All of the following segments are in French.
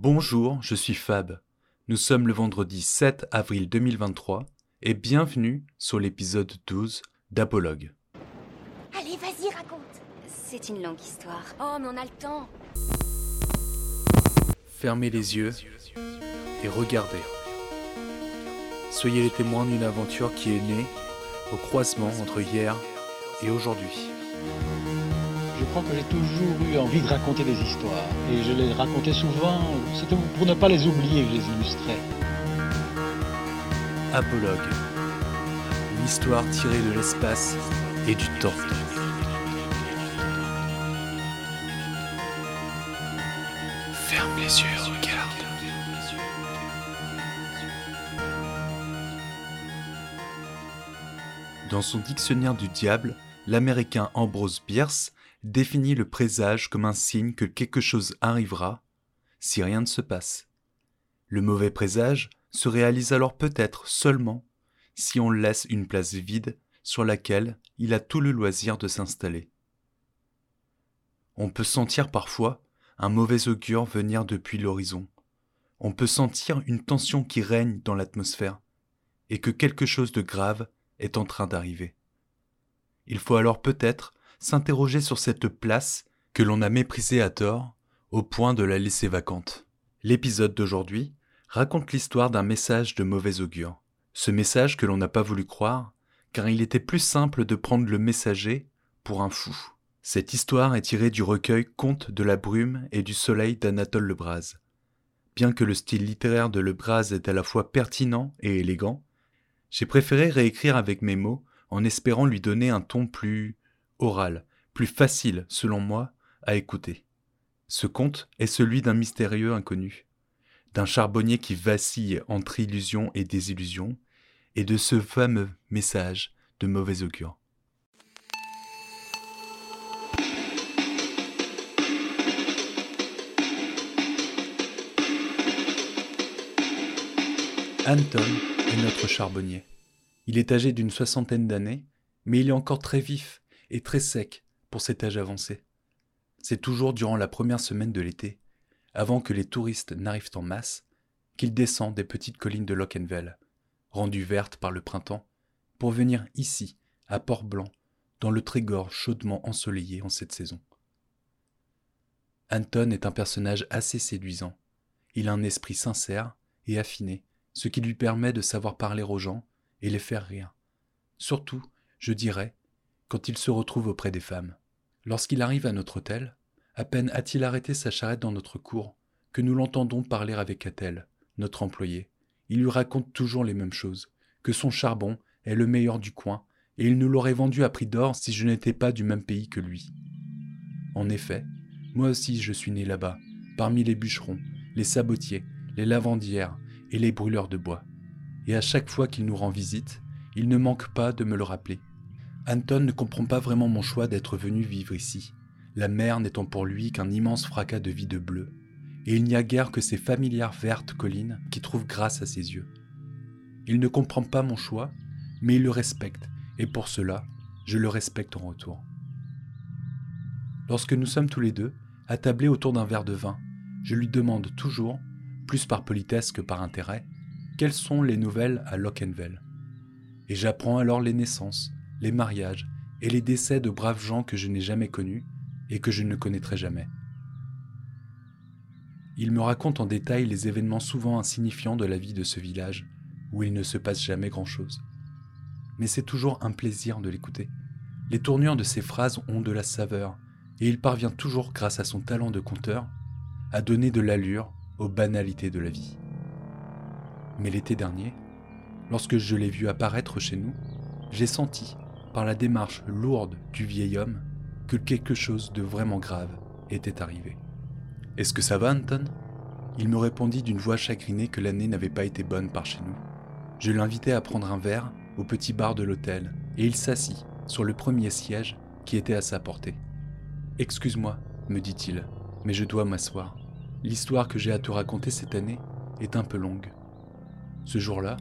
Bonjour, je suis Fab. Nous sommes le vendredi 7 avril 2023 et bienvenue sur l'épisode 12 d'Apologue. Allez, vas-y, raconte. C'est une longue histoire. Oh, mais on a le temps. Fermez les yeux et regardez. Soyez les témoins d'une aventure qui est née au croisement entre hier et aujourd'hui. Crois que j'ai toujours eu envie de raconter des histoires. Et je les racontais souvent, c'était pour ne pas les oublier que je les illustrais. Apologue. Une histoire tirée de l'espace et du temps. Ferme les yeux, regarde. Dans son dictionnaire du diable, l'américain Ambrose Bierce définit le présage comme un signe que quelque chose arrivera si rien ne se passe. Le mauvais présage se réalise alors peut-être seulement si on laisse une place vide sur laquelle il a tout le loisir de s'installer. On peut sentir parfois un mauvais augure venir depuis l'horizon. On peut sentir une tension qui règne dans l'atmosphère et que quelque chose de grave est en train d'arriver. Il faut alors peut-être s'interroger sur cette place que l'on a méprisée à tort au point de la laisser vacante. L'épisode d'aujourd'hui raconte l'histoire d'un message de mauvais augure. Ce message que l'on n'a pas voulu croire, car il était plus simple de prendre le messager pour un fou. Cette histoire est tirée du recueil Contes de la brume et du soleil d'Anatole Lebras. Bien que le style littéraire de Lebras est à la fois pertinent et élégant, j'ai préféré réécrire avec mes mots en espérant lui donner un ton plus oral, plus facile, selon moi, à écouter. Ce conte est celui d'un mystérieux inconnu, d'un charbonnier qui vacille entre illusion et désillusion, et de ce fameux message de mauvais augure. Anton est notre charbonnier. Il est âgé d'une soixantaine d'années, mais il est encore très vif très sec pour cet âge avancé. C'est toujours durant la première semaine de l'été, avant que les touristes n'arrivent en masse, qu'il descend des petites collines de Lockenwell, rendues vertes par le printemps, pour venir ici, à Port-Blanc, dans le Trégor chaudement ensoleillé en cette saison. Anton est un personnage assez séduisant. Il a un esprit sincère et affiné, ce qui lui permet de savoir parler aux gens et les faire rire. Surtout, je dirais, quand il se retrouve auprès des femmes. Lorsqu'il arrive à notre hôtel, à peine a-t-il arrêté sa charrette dans notre cour, que nous l'entendons parler avec Atel, notre employé. Il lui raconte toujours les mêmes choses, que son charbon est le meilleur du coin, et il nous l'aurait vendu à prix d'or si je n'étais pas du même pays que lui. En effet, moi aussi je suis né là-bas, parmi les bûcherons, les sabotiers, les lavandières et les brûleurs de bois. Et à chaque fois qu'il nous rend visite, il ne manque pas de me le rappeler. Anton ne comprend pas vraiment mon choix d'être venu vivre ici, la mer n'étant pour lui qu'un immense fracas de vie de bleu, et il n'y a guère que ces familières vertes collines qui trouvent grâce à ses yeux. Il ne comprend pas mon choix, mais il le respecte, et pour cela, je le respecte en retour. Lorsque nous sommes tous les deux, attablés autour d'un verre de vin, je lui demande toujours, plus par politesse que par intérêt, quelles sont les nouvelles à Lockenwell. Et j'apprends alors les naissances, les mariages et les décès de braves gens que je n'ai jamais connus et que je ne connaîtrai jamais. Il me raconte en détail les événements souvent insignifiants de la vie de ce village, où il ne se passe jamais grand-chose. Mais c'est toujours un plaisir de l'écouter. Les tournures de ses phrases ont de la saveur, et il parvient toujours, grâce à son talent de conteur, à donner de l'allure aux banalités de la vie. Mais l'été dernier, lorsque je l'ai vu apparaître chez nous, j'ai senti, par la démarche lourde du vieil homme, que quelque chose de vraiment grave était arrivé. Est-ce que ça va, Anton? Il me répondit d'une voix chagrinée que l'année n'avait pas été bonne par chez nous. Je l'invitai à prendre un verre au petit bar de l'hôtel, et il s'assit sur le premier siège qui était à sa portée. Excuse-moi, me dit-il, mais je dois m'asseoir. L'histoire que j'ai à te raconter cette année est un peu longue. Ce jour-là,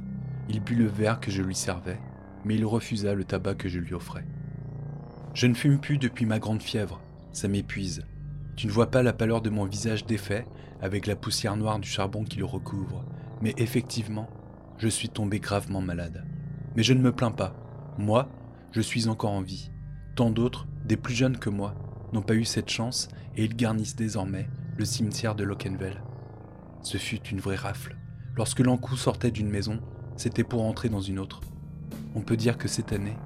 il but le verre que je lui servais, mais il refusa le tabac que je lui offrais. Je ne fume plus depuis ma grande fièvre, ça m'épuise. Tu ne vois pas la pâleur de mon visage défait, avec la poussière noire du charbon qui le recouvre, mais effectivement, je suis tombé gravement malade. Mais je ne me plains pas. Moi, je suis encore en vie. Tant d'autres, des plus jeunes que moi, n'ont pas eu cette chance et ils garnissent désormais le cimetière de Lockenwell. Ce fut une vraie rafle. Lorsque l'encou sortait d'une maison, c'était pour entrer dans une autre. On peut dire que cette année,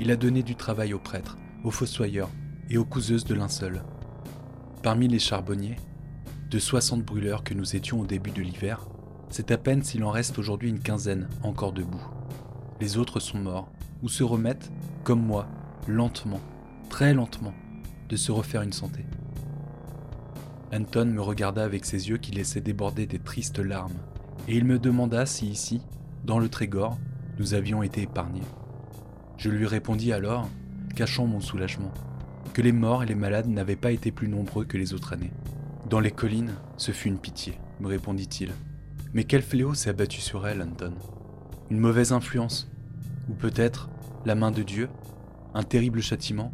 il a donné du travail aux prêtres, aux fossoyeurs et aux couseuses de linceul. Parmi les charbonniers, de 60 brûleurs que nous étions au début de l'hiver, c'est à peine s'il en reste aujourd'hui une quinzaine encore debout. Les autres sont morts, ou se remettent, comme moi, lentement, très lentement, de se refaire une santé. Anton me regarda avec ses yeux qui laissaient déborder des tristes larmes, et il me demanda si ici, dans le Trégor, nous avions été épargnés. Je lui répondis alors, cachant mon soulagement, que les morts et les malades n'avaient pas été plus nombreux que les autres années. Dans les collines, ce fut une pitié, me répondit-il. Mais quel fléau s'est abattu sur elle, Anton? Une mauvaise influence? Ou peut-être la main de Dieu? Un terrible châtiment?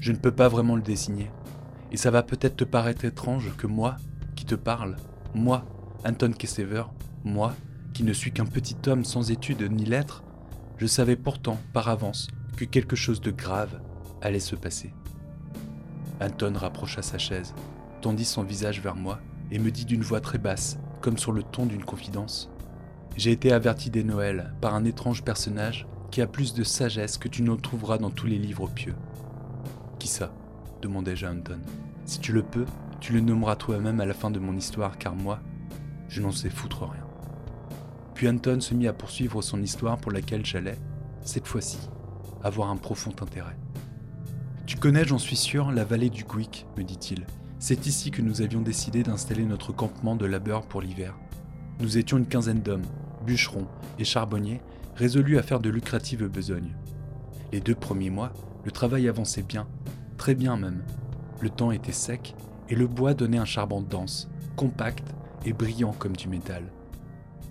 Je ne peux pas vraiment le désigner. Et ça va peut-être te paraître étrange que moi, qui te parle, moi, Anton Kessever, moi, qui ne suis qu'un petit homme sans études ni lettres, je savais pourtant par avance que quelque chose de grave allait se passer. Anton rapprocha sa chaise, tendit son visage vers moi et me dit d'une voix très basse, comme sur le ton d'une confidence. J'ai été averti des Noëls par un étrange personnage qui a plus de sagesse que tu n'en trouveras dans tous les livres pieux. Qui ça? demandai-je à Anton. Si tu le peux, tu le nommeras toi-même à la fin de mon histoire, car moi, je n'en sais foutre rien. Puis Anton se mit à poursuivre son histoire pour laquelle j'allais, cette fois-ci, avoir un profond intérêt. Tu connais, j'en suis sûr, la vallée du Gwick, me dit-il. C'est ici que nous avions décidé d'installer notre campement de labeur pour l'hiver. Nous étions une quinzaine d'hommes, bûcherons et charbonniers, résolus à faire de lucratives besognes. Les deux premiers mois, le travail avançait bien, très bien même. Le temps était sec et le bois donnait un charbon dense, compact et brillant comme du métal.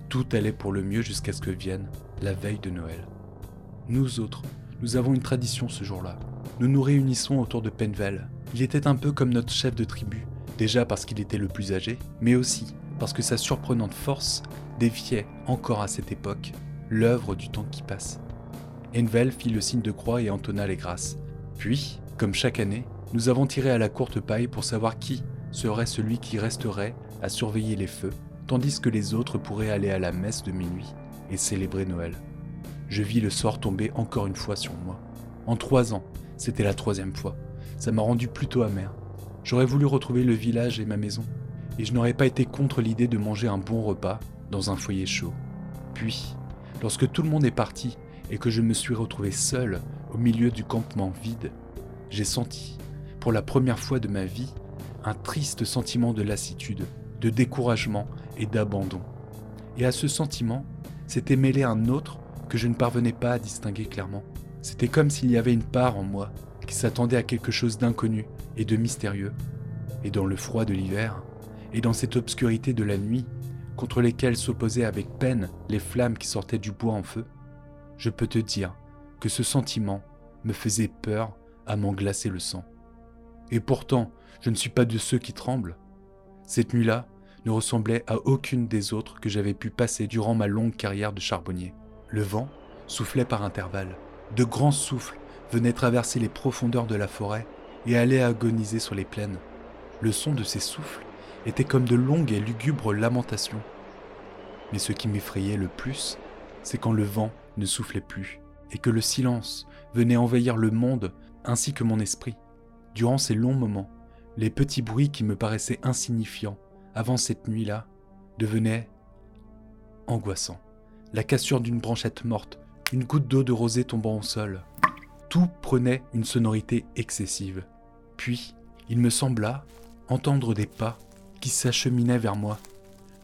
Tout allait pour le mieux jusqu'à ce que vienne la veille de Noël. Nous autres, nous avons une tradition ce jour-là. Nous nous réunissons autour de Penvel. Il était un peu comme notre chef de tribu, déjà parce qu'il était le plus âgé, mais aussi parce que sa surprenante force défiait, encore à cette époque, l'œuvre du temps qui passe. Envel fit le signe de croix et entonna les grâces. Puis, comme chaque année, nous avons tiré à la courte paille pour savoir qui serait celui qui resterait à surveiller les feux, tandis que les autres pourraient aller à la messe de minuit et célébrer Noël. Je vis le sort tomber encore une fois sur moi. En trois ans, c'était la troisième fois. Ça m'a rendu plutôt amer. J'aurais voulu retrouver le village et ma maison, et je n'aurais pas été contre l'idée de manger un bon repas dans un foyer chaud. Puis, lorsque tout le monde est parti et que je me suis retrouvé seul au milieu du campement vide, j'ai senti, pour la première fois de ma vie, un triste sentiment de lassitude, de découragement et d'abandon. Et à ce sentiment s'était mêlé un autre que je ne parvenais pas à distinguer clairement. C'était comme s'il y avait une part en moi qui s'attendait à quelque chose d'inconnu et de mystérieux. Et dans le froid de l'hiver, et dans cette obscurité de la nuit, contre lesquelles s'opposaient avec peine les flammes qui sortaient du bois en feu, je peux te dire que ce sentiment me faisait peur à m'en glacer le sang. Et pourtant, je ne suis pas de ceux qui tremblent. Cette nuit-là ne ressemblait à aucune des autres que j'avais pu passer durant ma longue carrière de charbonnier. Le vent soufflait par intervalles. De grands souffles venaient traverser les profondeurs de la forêt et allaient agoniser sur les plaines. Le son de ces souffles était comme de longues et lugubres lamentations. Mais ce qui m'effrayait le plus, c'est quand le vent ne soufflait plus et que le silence venait envahir le monde ainsi que mon esprit. Durant ces longs moments, les petits bruits qui me paraissaient insignifiants avant cette nuit-là devenaient angoissants. La cassure d'une branchette morte, une goutte d'eau de rosée tombant au sol. Tout prenait une sonorité excessive. Puis, il me sembla entendre des pas qui s'acheminaient vers moi.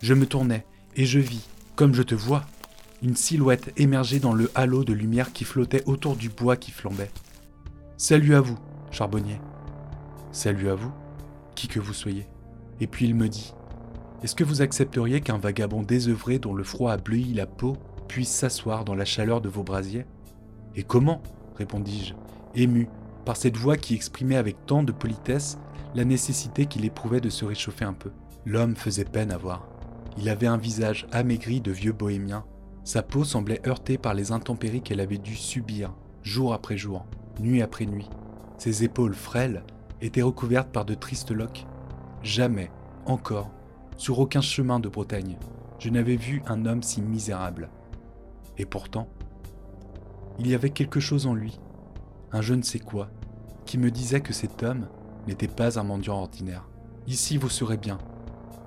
Je me tournai et je vis, comme je te vois, une silhouette émerger dans le halo de lumière qui flottait autour du bois qui flambait. Salut à vous, charbonnier. Salut à vous, qui que vous soyez. Et puis il me dit Est-ce que vous accepteriez qu'un vagabond désœuvré dont le froid a bleui la peau puisse s'asseoir dans la chaleur de vos brasiers? Et comment? répondis-je, ému par cette voix qui exprimait avec tant de politesse la nécessité qu'il éprouvait de se réchauffer un peu. L'homme faisait peine à voir. Il avait un visage amaigri de vieux bohémien. Sa peau semblait heurtée par les intempéries qu'elle avait dû subir, jour après jour, nuit après nuit. Ses épaules frêles étaient recouvertes par de tristes loques. Jamais, encore, sur aucun chemin de Bretagne, je n'avais vu un homme si misérable. Et pourtant, il y avait quelque chose en lui, un je ne sais quoi, qui me disait que cet homme n'était pas un mendiant ordinaire. Ici vous serez bien,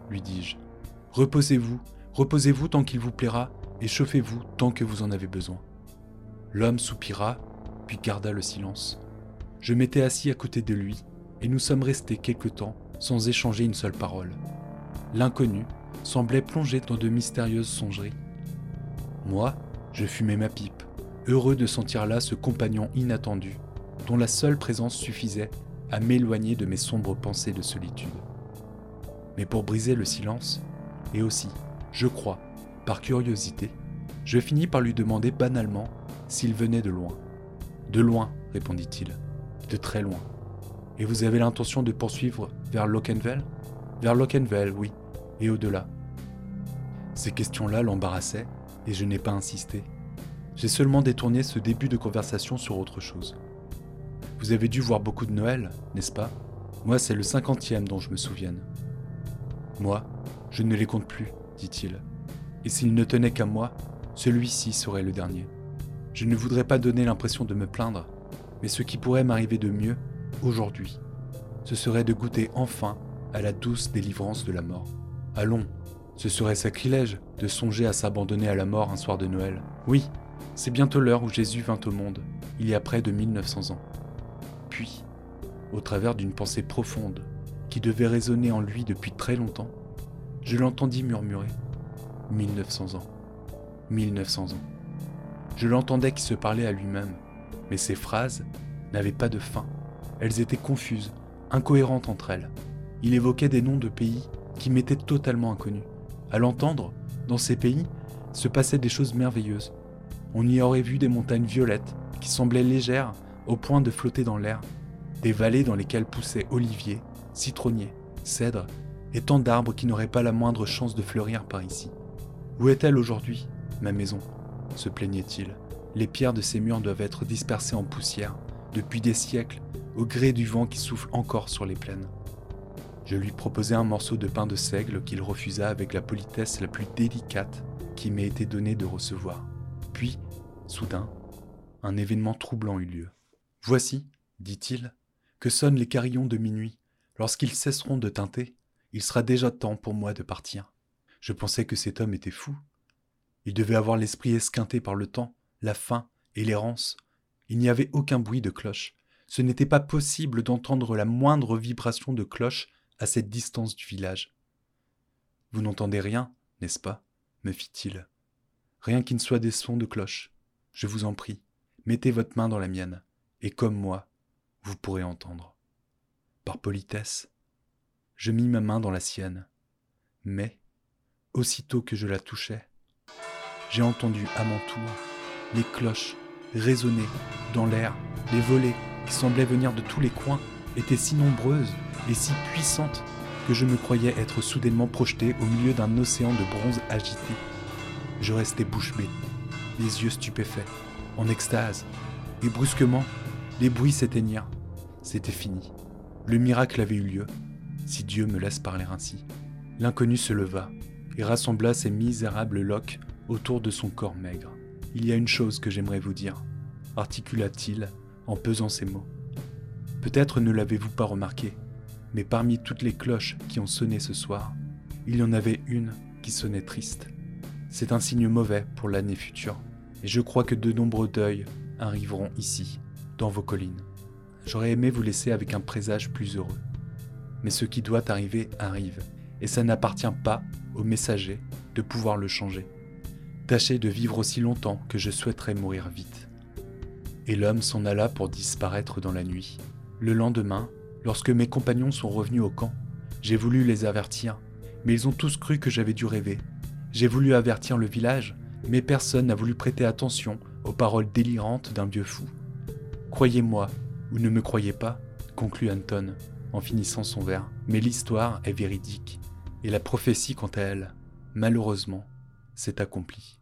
lui dis-je. Reposez-vous, reposez-vous tant qu'il vous plaira, et chauffez-vous tant que vous en avez besoin. L'homme soupira, puis garda le silence. Je m'étais assis à côté de lui, et nous sommes restés quelque temps sans échanger une seule parole. L'inconnu semblait plongé dans de mystérieuses songeries. Moi, je fumais ma pipe, heureux de sentir là ce compagnon inattendu, dont la seule présence suffisait à m'éloigner de mes sombres pensées de solitude. Mais pour briser le silence, et aussi, je crois, par curiosité, je finis par lui demander banalement s'il venait de loin. De loin, répondit-il, de très loin. Et vous avez l'intention de poursuivre vers Lockenvel Vers Lockenvel, oui, au-delà. Ces questions-là l'embarrassaient, et je n'ai pas insisté. J'ai seulement détourné ce début de conversation sur autre chose. Vous avez dû voir beaucoup de Noël, n'est-ce pas? Moi, c'est le cinquantième dont je me souvienne. Moi, je ne les compte plus, dit-il. Et s'il ne tenait qu'à moi, celui-ci serait le dernier. Je ne voudrais pas donner l'impression de me plaindre, mais ce qui pourrait m'arriver de mieux, aujourd'hui, ce serait de goûter enfin à la douce délivrance de la mort. Allons, ce serait sacrilège de songer à s'abandonner à la mort un soir de Noël. Oui, c'est bientôt l'heure où Jésus vint au monde, il y a près de 1900 ans. Puis, au travers d'une pensée profonde, qui devait résonner en lui depuis très longtemps, je l'entendis murmurer 1900 ans, 1900 ans. Je l'entendais qui se parlait à lui-même, mais ses phrases n'avaient pas de fin. Elles étaient confuses, incohérentes entre elles. Il évoquait des noms de pays qui m'étaient totalement inconnus. À l'entendre, dans ces pays, se passaient des choses merveilleuses. On y aurait vu des montagnes violettes qui semblaient légères au point de flotter dans l'air, des vallées dans lesquelles poussaient oliviers, citronniers, cèdres et tant d'arbres qui n'auraient pas la moindre chance de fleurir par ici. Où est-elle aujourd'hui, ma maison? se plaignait-il. Les pierres de ces murs doivent être dispersées en poussière, depuis des siècles, au gré du vent qui souffle encore sur les plaines. Je lui proposai un morceau de pain de seigle qu'il refusa avec la politesse la plus délicate qui m'ait été donnée de recevoir. Puis, soudain, un événement troublant eut lieu. Voici, dit-il, que sonnent les carillons de minuit. Lorsqu'ils cesseront de tinter, il sera déjà temps pour moi de partir. Je pensais que cet homme était fou. Il devait avoir l'esprit esquinté par le temps, la faim et l'errance. Il n'y avait aucun bruit de cloche. Ce n'était pas possible d'entendre la moindre vibration de cloche à cette distance du village. Vous n'entendez rien, n'est-ce pas? me fit-il. Rien qui ne soit des sons de cloche. Je vous en prie, mettez votre main dans la mienne, et comme moi, vous pourrez entendre. Par politesse, je mis ma main dans la sienne, mais, aussitôt que je la touchais, j'ai entendu à mon tour les cloches résonner dans l'air, les volets qui semblaient venir de tous les coins étaient si nombreuses et si puissante que je me croyais être soudainement projeté au milieu d'un océan de bronze agité. Je restais bouche bée, les yeux stupéfaits, en extase, et brusquement, les bruits s'éteignirent. C'était fini. Le miracle avait eu lieu, si Dieu me laisse parler ainsi. L'inconnu se leva et rassembla ses misérables loques autour de son corps maigre. Il y a une chose que j'aimerais vous dire, articula-t-il en pesant ses mots. Peut-être ne l'avez-vous pas remarqué, mais parmi toutes les cloches qui ont sonné ce soir, il y en avait une qui sonnait triste. C'est un signe mauvais pour l'année future, et je crois que de nombreux deuils arriveront ici, dans vos collines. J'aurais aimé vous laisser avec un présage plus heureux. Mais ce qui doit arriver arrive, et ça n'appartient pas au messager de pouvoir le changer. Tâchez de vivre aussi longtemps que je souhaiterais mourir vite. Et l'homme s'en alla pour disparaître dans la nuit. Le lendemain, lorsque mes compagnons sont revenus au camp, j'ai voulu les avertir, mais ils ont tous cru que j'avais dû rêver. J'ai voulu avertir le village, mais personne n'a voulu prêter attention aux paroles délirantes d'un vieux fou. Croyez-moi, ou ne me croyez pas, conclut Anton, en finissant son verre. Mais l'histoire est véridique, et la prophétie, quant à elle, malheureusement, s'est accomplie.